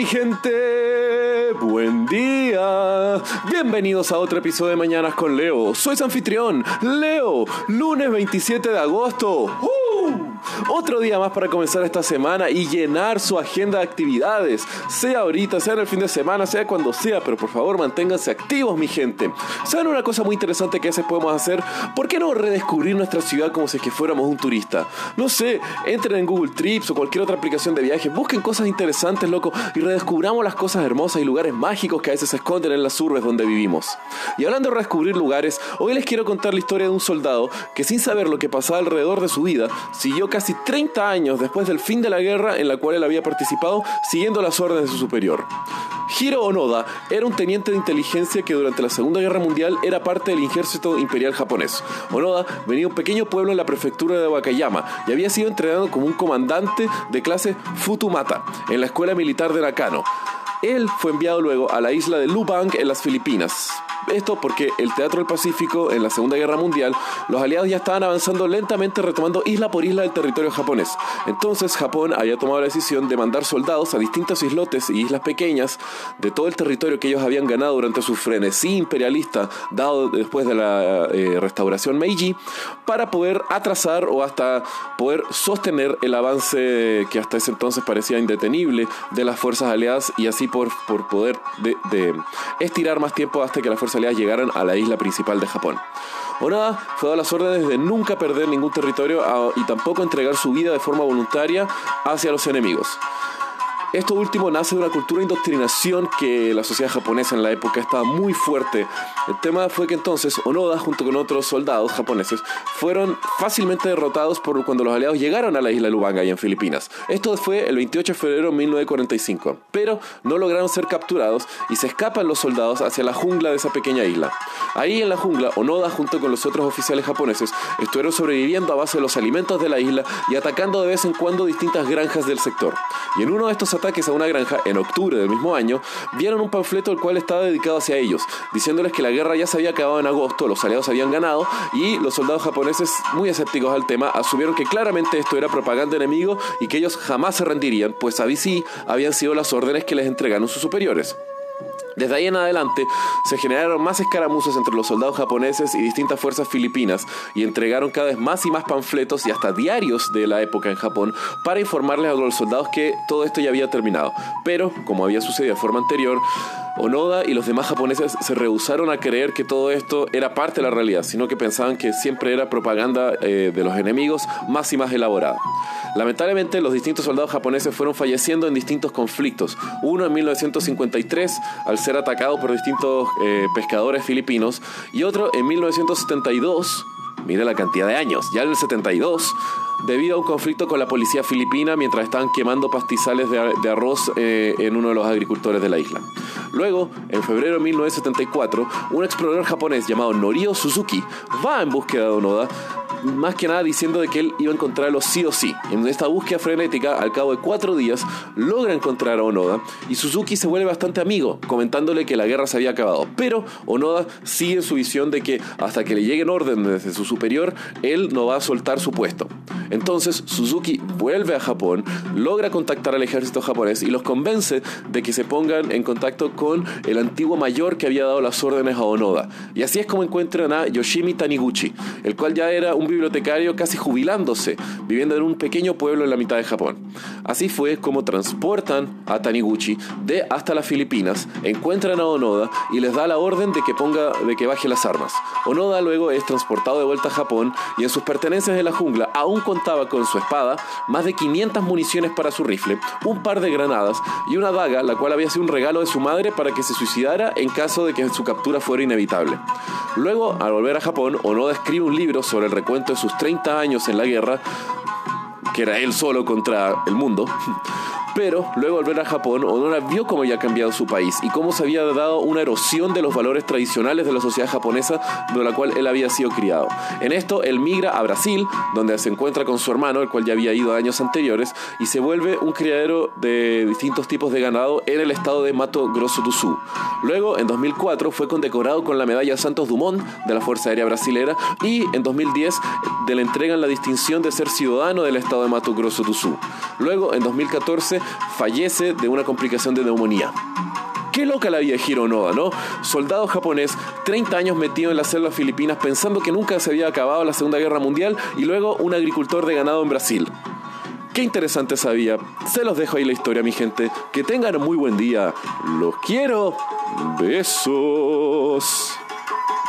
mi gente, buen día. Bienvenidos a otro episodio de Mañanas con Leo. Soy su anfitrión, Leo, lunes 27 de agosto. ¡Uh! Otro día más para comenzar esta semana y llenar su agenda de actividades, sea ahorita, sea en el fin de semana, sea cuando sea, pero por favor manténganse activos mi gente. ¿Saben una cosa muy interesante que a veces podemos hacer? ¿Por qué no redescubrir nuestra ciudad como si es que fuéramos un turista? No sé, entren en Google Trips o cualquier otra aplicación de viaje, busquen cosas interesantes, loco, y redescubramos las cosas hermosas y lugares mágicos que a veces se esconden en las urbes donde vivimos. Y hablando de redescubrir lugares, hoy les quiero contar la historia de un soldado que sin saber lo que pasaba alrededor de su vida, siguió casi 30 años después del fin de la guerra en la cual él había participado siguiendo las órdenes de su superior. Hiro Onoda era un teniente de inteligencia que durante la Segunda Guerra Mundial era parte del ejército imperial japonés. Onoda venía de un pequeño pueblo en la prefectura de Wakayama y había sido entrenado como un comandante de clase Futumata en la escuela militar de Nakano. Él fue enviado luego a la isla de Lubang en las Filipinas. Esto porque el Teatro del Pacífico en la Segunda Guerra Mundial, los aliados ya estaban avanzando lentamente retomando isla por isla del territorio japonés. Entonces Japón había tomado la decisión de mandar soldados a distintos islotes y islas pequeñas de todo el territorio que ellos habían ganado durante su frenesí imperialista dado después de la eh, restauración Meiji para poder atrasar o hasta poder sostener el avance que hasta ese entonces parecía indetenible de las fuerzas aliadas y así por, por poder de, de estirar más tiempo hasta que las fuerzas llegaran a la isla principal de Japón. Onoda fue dado las órdenes de nunca perder ningún territorio a, y tampoco entregar su vida de forma voluntaria hacia los enemigos. Esto último nace de una cultura de indoctrinación que la sociedad japonesa en la época estaba muy fuerte. El tema fue que entonces Onoda, junto con otros soldados japoneses, fueron fácilmente derrotados por cuando los aliados llegaron a la isla Lubanga y en Filipinas. Esto fue el 28 de febrero de 1945, pero no lograron ser capturados y se escapan los soldados hacia la jungla de esa pequeña isla. Ahí en la jungla, Onoda, junto con los otros oficiales japoneses, estuvieron sobreviviendo a base de los alimentos de la isla y atacando de vez en cuando distintas granjas del sector. Y en uno de estos ataques a una granja en octubre del mismo año, vieron un panfleto el cual estaba dedicado hacia ellos, diciéndoles que la guerra ya se había acabado en agosto, los aliados habían ganado y los soldados japoneses, muy escépticos al tema, asumieron que claramente esto era propaganda enemigo y que ellos jamás se rendirían, pues ahí sí habían sido las órdenes que les entregaron sus superiores. Desde ahí en adelante se generaron más escaramuzas entre los soldados japoneses y distintas fuerzas filipinas y entregaron cada vez más y más panfletos y hasta diarios de la época en Japón para informarles a los soldados que todo esto ya había terminado. Pero, como había sucedido de forma anterior, Onoda y los demás japoneses se rehusaron a creer que todo esto era parte de la realidad, sino que pensaban que siempre era propaganda eh, de los enemigos más y más elaborada. Lamentablemente, los distintos soldados japoneses fueron falleciendo en distintos conflictos. Uno en 1953 al ser atacado por distintos eh, pescadores filipinos y otro en 1972 Mira la cantidad de años. Ya en el 72, debido a un conflicto con la policía filipina mientras estaban quemando pastizales de, arroz eh, en uno de los agricultores de la isla. Luego, en febrero de 1974, un explorador japonés llamado Norio Suzuki va en búsqueda de Onoda más que nada diciendo de que él iba a encontrarlo sí o sí. En esta búsqueda frenética, al cabo de cuatro días, logra encontrar a Onoda y Suzuki se vuelve bastante amigo, comentándole que la guerra se había acabado. Pero Onoda sigue su visión de que hasta que le lleguen órdenes desde su superior, él no va a soltar su puesto. Entonces Suzuki vuelve a Japón, logra contactar al ejército japonés y los convence de que se pongan en contacto con el antiguo mayor que había dado las órdenes a Onoda. Y así es como encuentran a Yoshimi Taniguchi, el cual ya era un bibliotecario casi jubilándose, viviendo en un pequeño pueblo en la mitad de Japón. Así fue como transportan a Taniguchi de hasta las Filipinas, encuentran a Onoda y les da la orden de que ponga de que baje las armas. Onoda luego es transportado de vuelta a Japón y en sus pertenencias en la jungla aún contaba con su espada, más de 500 municiones para su rifle, un par de granadas y una daga, la cual había sido un regalo de su madre para que se suicidara en caso de que su captura fuera inevitable. Luego, al volver a Japón, Onoda escribe un libro sobre el recuento de sus 30 años en la guerra, que era él solo contra el mundo. Pero luego al volver a Japón, Onoda vio cómo había cambiado su país y cómo se había dado una erosión de los valores tradicionales de la sociedad japonesa de la cual él había sido criado. En esto, él migra a Brasil, donde se encuentra con su hermano, el cual ya había ido años anteriores, y se vuelve un criadero de distintos tipos de ganado en el estado de Mato Grosso do Sul. Luego, en 2004, fue condecorado con la medalla Santos Dumont de la Fuerza Aérea Brasilera y en 2010 le entregan la distinción de ser ciudadano del estado de Mato Grosso do Sul. Luego, en 2014, fallece de una complicación de neumonía. Qué loca la vida de Hiro Onoda, ¿no? Soldado japonés, 30 años metido en las selvas filipinas pensando que nunca se había acabado la Segunda Guerra Mundial y luego un agricultor de ganado en Brasil. Qué interesante sabía. Se los dejo ahí la historia, mi gente. Que tengan muy buen día. Los quiero. Besos.